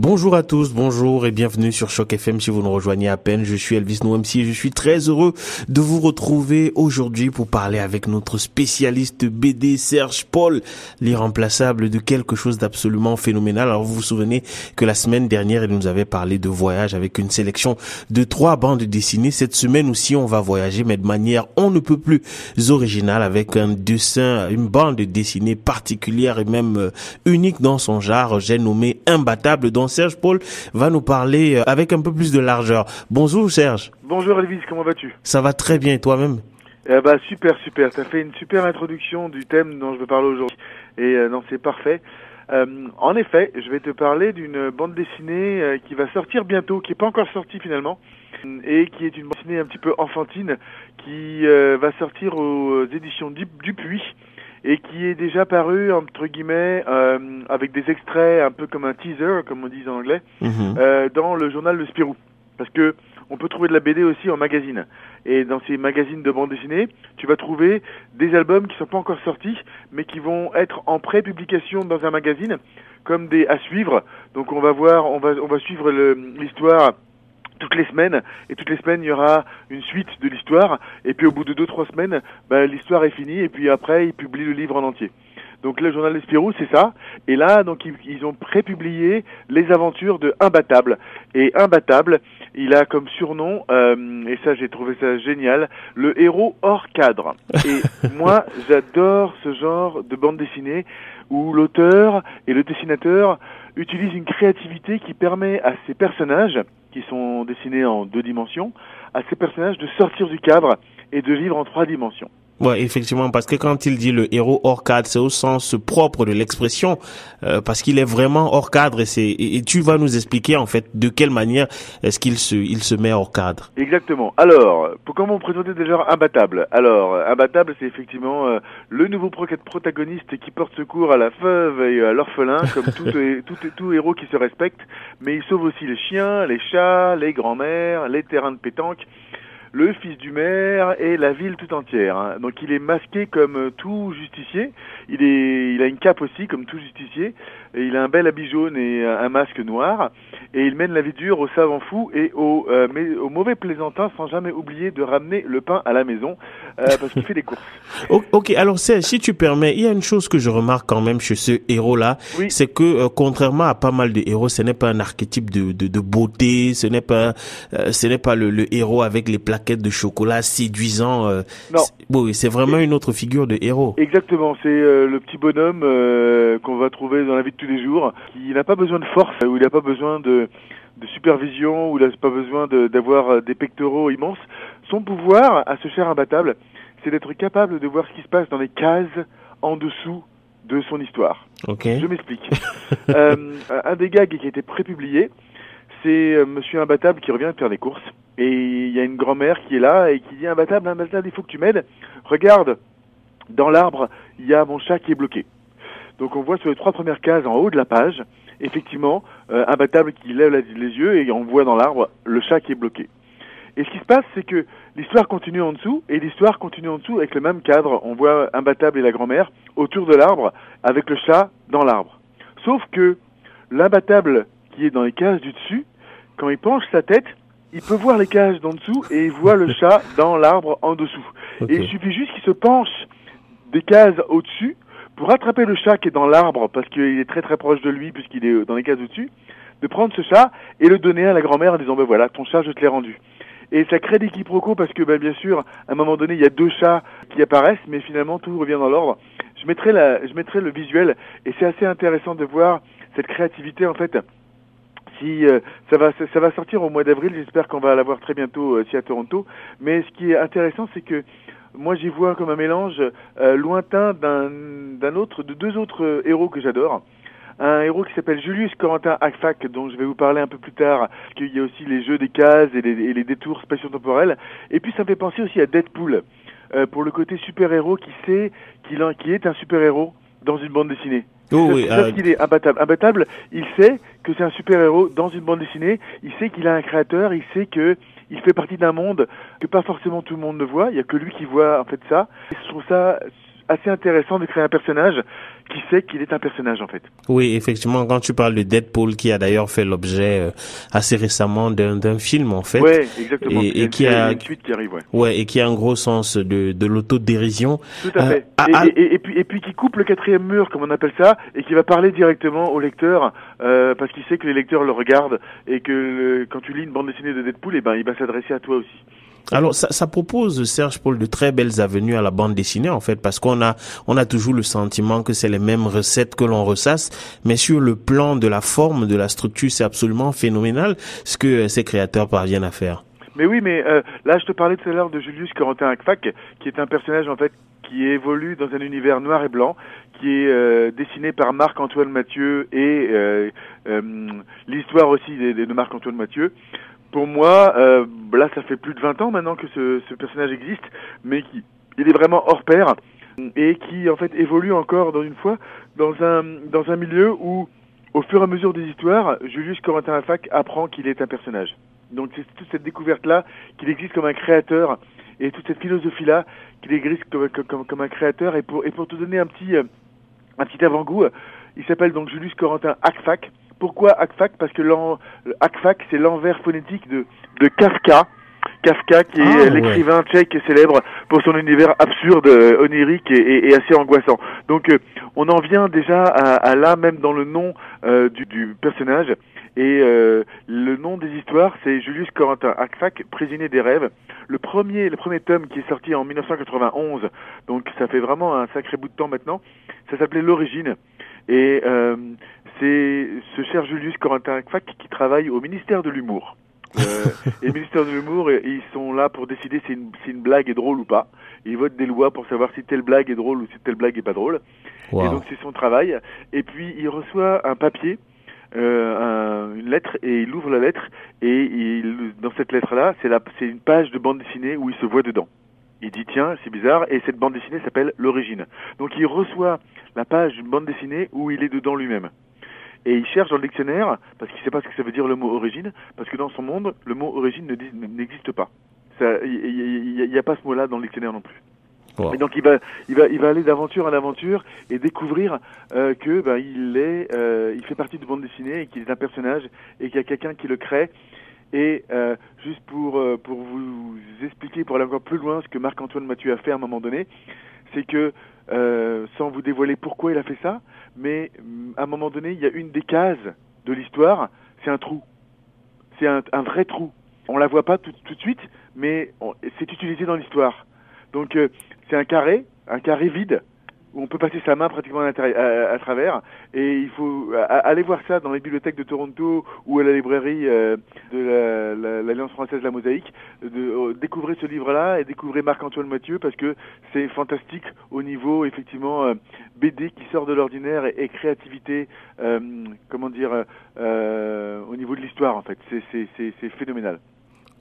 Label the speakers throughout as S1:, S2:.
S1: Bonjour à tous, bonjour et bienvenue sur Choc FM si vous nous rejoignez à peine. Je suis Elvis Noemsi et je suis très heureux de vous retrouver aujourd'hui pour parler avec notre spécialiste BD Serge Paul, l'irremplaçable de quelque chose d'absolument phénoménal. Alors vous vous souvenez que la semaine dernière il nous avait parlé de voyage avec une sélection de trois bandes dessinées. Cette semaine aussi on va voyager mais de manière on ne peut plus originale avec un dessin, une bande dessinée particulière et même euh, unique dans son genre. J'ai nommé Imbattable dont Serge Paul va nous parler euh, avec un peu plus de largeur. Bonjour Serge.
S2: Bonjour Elvis, comment vas-tu?
S1: Ça va très bien et toi-même?
S2: Eh bah super super, as fait une super introduction du thème dont je veux parler aujourd'hui et euh, non c'est parfait. Euh, en effet, je vais te parler d'une bande dessinée euh, qui va sortir bientôt, qui est pas encore sortie finalement, et qui est une bande dessinée un petit peu enfantine, qui euh, va sortir aux éditions Dupuis et qui est déjà paru entre guillemets euh, avec des extraits un peu comme un teaser, comme on dit en anglais,
S1: Mhm.
S2: euh, dans le journal Le Spirou. Parce que on peut trouver de la BD aussi en magazine. Et dans ces magazines de bande dessinée, tu vas trouver des albums qui sont pas encore sortis, mais qui vont être en pré-publication dans un magazine, comme des à suivre. Donc on va voir, on va, on va suivre l'histoire toutes les semaines, et toutes les semaines il y aura une suite de l'histoire, et puis au bout de deux trois semaines, ben, l'histoire est finie, et puis après ils publient le livre en entier. Donc le journal des Spirou, c'est ça. Et là, donc ils, ils ont prépublié les aventures de Imbattable. Et Imbattable, il a comme surnom, euh, et ça j'ai trouvé ça génial, le héros hors cadre. Et moi, j'adore ce genre de bande dessinée où l'auteur et le dessinateur utilisent une créativité qui permet à ces personnages, qui sont dessinés en deux dimensions, à ces personnages de sortir du cadre et de vivre en trois dimensions.
S1: Ouais, effectivement, parce que quand il dit le héros hors cadre, c'est au sens propre de l'expression, euh, parce qu'il est vraiment hors cadre et c'est et, tu vas nous expliquer en fait de quelle manière est-ce qu'il se il se met hors cadre.
S2: Exactement. Alors, pour comment vous présenter déjà Imbattable? Alors, Imbattable, c'est effectivement euh, le nouveau pro- protagoniste qui porte secours à la veuve et à l'orphelin, comme tout, euh, tout, tout héros qui se respecte, mais il sauve aussi les chiens, les chats, les grands-mères, les terrains de pétanque, le fils du maire et la ville tout entière. hein. Donc il est masqué comme euh, tout justicier, il, est, il a une cape aussi comme tout justicier, et il a un bel habit jaune et euh, un masque noir, et il mène la vie dure aux savants fous et aux, euh, mais- aux mauvais plaisantins sans jamais oublier de ramener le pain à la maison, euh, parce qu'il fait des courses.
S1: Ok, alors Serge, si tu permets, il y a une chose que je remarque quand même chez ce héros-là,
S2: Oui.
S1: c'est que euh, contrairement à pas mal de héros, ce n'est pas un archétype de, de, de beauté, ce n'est pas ce n'est pas le, le héros avec les plaquettes de chocolat séduisant. euh,
S2: Non.
S1: c'est- vraiment une autre figure de héros.
S2: Exactement, c'est euh, le petit bonhomme euh, qu'on va trouver dans la vie de tous les jours, qui n'a pas besoin de force, ou il n'a pas besoin de, de supervision, ou il n'a pas besoin d'avoir des pectoraux immenses. Son pouvoir, à ce cher imbattable, c'est d'être capable de voir ce qui se passe dans les cases en dessous de son histoire.
S1: Ok.
S2: Je m'explique. un des gags qui a été prépublié, c'est Monsieur Imbattable qui revient de faire des courses. Et il y a une grand-mère qui est là et qui dit Imbattable, Imbattable, il faut que tu m'aides. Regarde, dans l'arbre, il y a mon chat qui est bloqué. Donc on voit sur les trois premières cases en haut de la page, effectivement, euh, Imbattable qui lève les yeux et on voit dans l'arbre le chat qui est bloqué. Et ce qui se passe, c'est que l'histoire continue en dessous, et l'histoire continue en dessous avec le même cadre. On voit Imbattable et la grand-mère autour de l'arbre, avec le chat dans l'arbre. Sauf que l'imbattable qui est dans les cases du dessus, quand il penche sa tête, il peut voir les cases d'en dessous et il voit le chat dans l'arbre en dessous. Et il suffit juste qu'il se penche des cases au-dessus pour attraper le chat qui est dans l'arbre parce qu'il est très très proche de lui puisqu'il est dans les cases au-dessus, de prendre ce chat et le donner à la grand-mère en disant ben voilà ton chat je te l'ai rendu. Et ça crée des quiproquos parce que ben, bien sûr à un moment donné il y a deux chats qui apparaissent mais finalement tout revient dans l'ordre. Je mettrai la, je mettrai le visuel et c'est assez intéressant de voir cette créativité en fait. Si euh, ça va ça va sortir au mois d'avril, j'espère qu'on va l'avoir très bientôt euh, ici à Toronto. Mais ce qui est intéressant, c'est que moi j'y vois comme un mélange euh, lointain d'un d'un autre, de deux autres euh, héros que j'adore. Un héros qui s'appelle Julius Corentin Akfak, dont je vais vous parler un peu plus tard, qu'il y a aussi les jeux des cases et les, et les détours spatio-temporels. Et puis ça me fait penser aussi à Deadpool, euh, pour le côté super-héros qui sait qu'il qui est un super-héros dans une bande dessinée.
S1: Oh oui, euh,
S2: qu'il est imbattable. Imbattable, il sait que c'est un super-héros dans une bande dessinée, il sait qu'il a un créateur, il sait que il fait partie d'un monde que pas forcément tout le monde ne voit, il y a que lui qui voit en fait ça. Et je trouve ça assez intéressant de créer un personnage qui sait qu'il est un personnage en fait.
S1: Oui, effectivement, quand tu parles de Deadpool, qui a d'ailleurs fait l'objet euh, assez récemment d'un film en fait,
S2: ouais, exactement.
S1: et, et qui a
S2: une suite qui arrive, ouais.
S1: ouais, et qui a un gros sens de, de l'autodérision.
S2: Tout à fait.
S1: Euh,
S2: et,
S1: à-
S2: et, et puis et puis qui coupe le quatrième mur, comme on appelle ça, et qui va parler directement au lecteur euh, parce qu'il sait que les lecteurs le regardent et que le- quand tu lis une bande dessinée de Deadpool, et ben il va s'adresser à toi aussi.
S1: Alors ça, ça propose Serge Paul de très belles avenues à la bande dessinée en fait parce qu'on a on a toujours le sentiment que c'est les mêmes recettes que l'on ressasse mais sur le plan de la forme de la structure c'est absolument phénoménal ce que euh, ces créateurs parviennent à faire.
S2: Mais oui, mais euh, là, je te parlais tout à l'heure de Julius Corentin Akfak, qui est un personnage en fait qui évolue dans un univers noir et blanc, qui est euh, dessiné par Marc-Antoine Mathieu et euh, euh, l'histoire aussi de, de Marc-Antoine Mathieu. Pour moi, euh, là, ça fait plus de 20 ans maintenant que ce, ce personnage existe, mais qui il est vraiment hors pair et qui en fait évolue encore dans une fois dans un dans un milieu où au fur et à mesure des histoires, Julius Corentin Akfak apprend qu'il est un personnage. Donc c'est toute cette découverte-là qu'il existe comme un créateur et toute cette philosophie-là qu'il existe comme, comme, comme un créateur. Et pour, et pour te donner un petit, euh, un petit avant-goût, il s'appelle donc Julius Corentin Akfak. Pourquoi Akfak Parce que Akfak, c'est l'envers phonétique de, de Kafka. Kafka, qui est
S1: Ah, ouais.
S2: l'écrivain tchèque célèbre pour son univers absurde, euh, onirique et, et- et assez angoissant. Donc, euh, on en vient déjà à, à là, même dans le nom euh, du, du personnage. Et euh, le nom des histoires, c'est Julius Corentin Akfak, prisonnier des rêves. Le premier, le premier tome qui est sorti en 1991, donc ça fait vraiment un sacré bout de temps maintenant. Ça s'appelait L'origine. Et euh, c'est ce cher Julius Corentin Akfak qui travaille au ministère de l'humour. Euh, et le ministère de l'humour, ils sont là pour décider si une, si une blague est drôle ou pas. Ils votent des lois pour savoir si telle blague est drôle ou si telle blague est pas drôle. Et
S1: Wow.
S2: donc c'est son travail. Et puis il reçoit un papier, euh, un- une lettre, et il ouvre la lettre. Et il, dans cette lettre-là, c'est la- c'est une page de bande dessinée où il se voit dedans. Il dit tiens, c'est bizarre, et cette bande dessinée s'appelle L'origine. Donc il reçoit la page d'une bande dessinée où il est dedans lui-même. Et il cherche dans le dictionnaire, parce qu'il ne sait pas ce que ça veut dire le mot origine, parce que dans son monde, le mot origine ne n'existe pas. Il n'y a pas ce mot-là dans le dictionnaire non plus.
S1: Wow.
S2: Et donc il va, il va, il va aller d'aventure en aventure et découvrir euh, que ben, il est, euh, il fait partie de bande dessinée et qu'il est un personnage et qu'il y a quelqu'un qui le crée. Et euh, juste pour euh, pour vous expliquer, pour aller encore plus loin, ce que Marc-Antoine Mathieu a fait à un moment donné, c'est que euh, sans vous dévoiler pourquoi il a fait ça, mais hum, à un moment donné, il y a une des cases de l'histoire, c'est un trou, c'est un, un vrai trou. On la voit pas tout, tout de suite, mais c'est utilisé dans l'histoire. Donc euh, c'est un carré, un carré vide on peut passer sa main pratiquement à, travers. Et il faut aller voir ça dans les bibliothèques de Toronto ou à la librairie euh, de la- la- l'Alliance française La Mosaïque. Euh, découvrez ce livre-là et découvrez Marc-Antoine Mathieu parce que c'est fantastique au niveau effectivement euh, BD qui sort de l'ordinaire et, et créativité, comment dire, au niveau de l'histoire en fait. C'est phénoménal.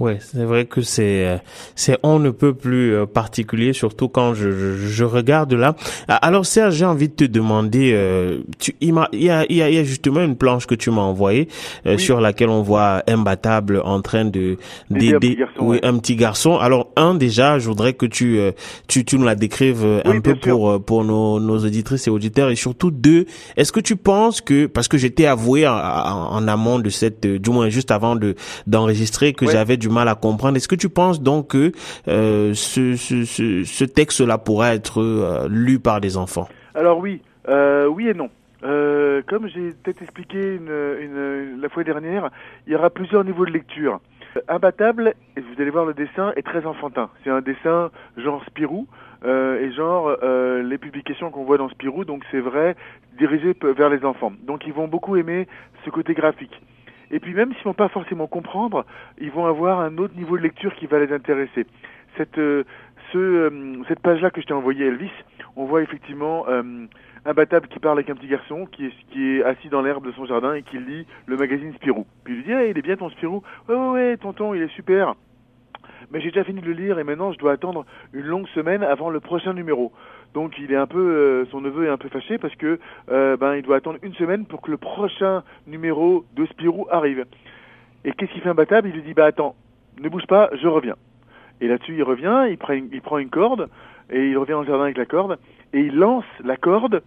S1: Ouais, c'est vrai que c'est euh, c'est on ne peut plus euh, particulier, surtout quand je, je, je regarde là. Ah, Alors Serge, j'ai envie de te demander, euh, tu, il, m'a- il y a il y a, il y a justement une planche que tu m'as envoyée euh,
S2: Oui.
S1: sur laquelle on voit imbattable en train de
S2: D'aider un
S1: d'aider
S2: petit garçon,
S1: oui,
S2: ouais.
S1: un petit garçon. Alors un déjà, je voudrais que tu euh, tu tu nous la décrives
S2: Oui,
S1: un peu
S2: sûr.
S1: pour pour nos nos auditrices et auditeurs et surtout deux, est-ce que tu penses que parce que j'étais avoué en, en- amont de cette du moins juste avant de d'enregistrer que
S2: Ouais.
S1: j'avais du mal à comprendre. Est-ce que tu penses donc que euh, ce, texte-là pourrait être euh, lu par des enfants?
S2: Alors oui, euh, oui et non. Comme j'ai peut-être expliqué la fois dernière, il y aura plusieurs niveaux de lecture. Imbattable, vous allez voir le dessin, est très enfantin. C'est un dessin genre Spirou, et genre les publications qu'on voit dans Spirou, donc c'est vrai, dirigé vers les enfants. Donc ils vont beaucoup aimer ce côté graphique. Et puis même s'ils vont pas forcément comprendre, ils vont avoir un autre niveau de lecture qui va les intéresser. Cette, euh, ce, euh, cette page-là que je t'ai envoyée, Elvis, on voit effectivement euh, Imbattable qui parle avec un petit garçon qui est, qui est assis dans l'herbe de son jardin et qui lit le magazine Spirou. Puis il lui dit hey, il est bien ton Spirou Ouais, ouais, ouais, tonton, il est super. Mais j'ai déjà fini de le lire et maintenant je dois attendre une longue semaine avant le prochain numéro. Donc il est un peu, euh, son neveu est un peu fâché parce que euh, ben il doit attendre une semaine pour que le prochain numéro de Spirou arrive. Et qu'est-ce qu'il fait imbattable Il lui dit bah attends, ne bouge pas, je reviens. Et là-dessus il revient, il prend une, il prend une corde et il revient dans le jardin avec la corde, et il lance la corde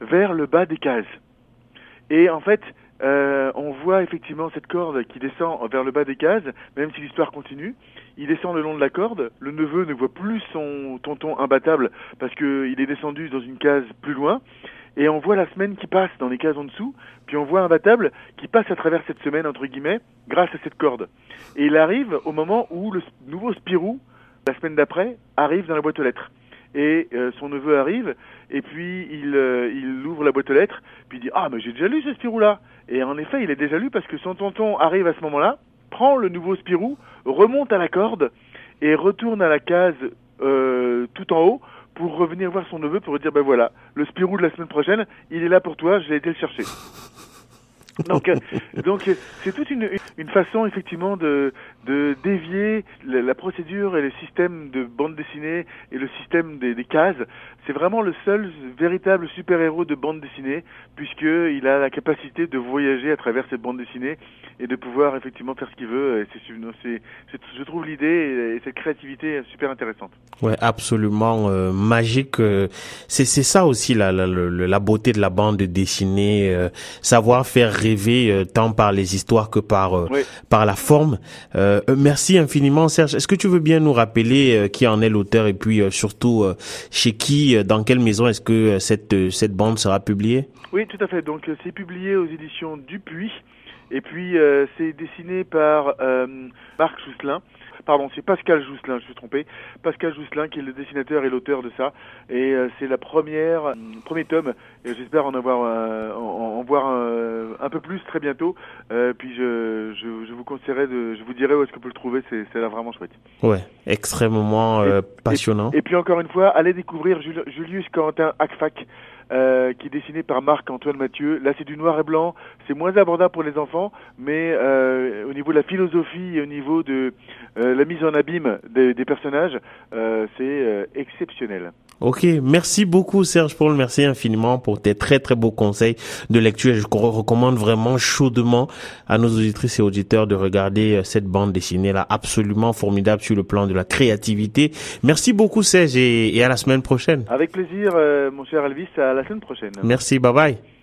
S2: vers le bas des cases. Et en fait, euh, on voit effectivement cette corde qui descend vers le bas des cases, même si l'histoire continue. Il descend le long de la corde. Le neveu ne voit plus son tonton imbattable parce qu'il est descendu dans une case plus loin. Et on voit la semaine qui passe dans les cases en dessous, puis on voit imbattable qui passe à travers cette semaine, entre guillemets, grâce à cette corde. Et il arrive au moment où le nouveau Spirou, la semaine d'après, arrive dans la boîte aux lettres et euh, son neveu arrive et puis il, euh, il ouvre la boîte aux lettres puis il dit ah mais j'ai déjà lu ce Spirou là et en effet il est déjà lu parce que son tonton arrive à ce moment-là prend le nouveau Spirou remonte à la corde et retourne à la case euh, tout en haut pour revenir voir son neveu pour dire ben voilà le Spirou de la semaine prochaine il est là pour toi j'ai été le chercher donc, euh, donc c'est toute une, une façon effectivement de, de dévier la, procédure et le système de bande dessinée et le système des, des cases. C'est vraiment le seul véritable super-héros de bande dessinée puisqu'il a la capacité de voyager à travers cette bande dessinée et de pouvoir effectivement faire ce qu'il veut. C'est, je trouve l'idée et, cette créativité super intéressante.
S1: Ouais, absolument euh, magique. Euh, c'est, c'est ça aussi la, la, la, beauté de la bande dessinée, euh, savoir faire rêver euh, tant par les histoires que par euh, par la forme. Euh, merci infiniment Serge. Est-ce que tu veux bien nous rappeler qui en est l'auteur et puis surtout chez qui, dans quelle maison est-ce que cette cette bande sera publiée?
S2: Oui, tout à fait. Donc c'est publié aux éditions Dupuis et puis c'est dessiné par Marc Sousselin pardon, c'est Pascal Jousselin, je suis trompé, Pascal Jousselin qui est le dessinateur et l'auteur de ça, et euh, c'est la première, euh, premier tome, et j'espère en avoir, euh, en, en, voir un, peu plus très bientôt, puis je, je, je, vous conseillerais de, je vous dirai où est-ce que vous pouvez le trouver, c'est, c'est là vraiment chouette.
S1: Ouais, extrêmement passionnant.
S2: Et, puis encore une fois, allez découvrir Julius Quentin Akfak, euh, qui est dessiné par Marc-Antoine Mathieu. Là, c'est du noir et blanc. C'est moins abordable pour les enfants, mais euh, au niveau de la philosophie et au niveau de euh, la mise en abîme des, des personnages, euh, c'est euh, exceptionnel.
S1: Ok, merci beaucoup Serge Paul, merci infiniment pour tes très très beaux conseils de lecture. Je recommande vraiment chaudement à nos auditrices et auditeurs de regarder cette bande dessinée là, absolument formidable sur le plan de la créativité. Merci beaucoup Serge et, et à la semaine prochaine.
S2: Avec plaisir, mon cher Elvis. À
S1: Merci, bye bye.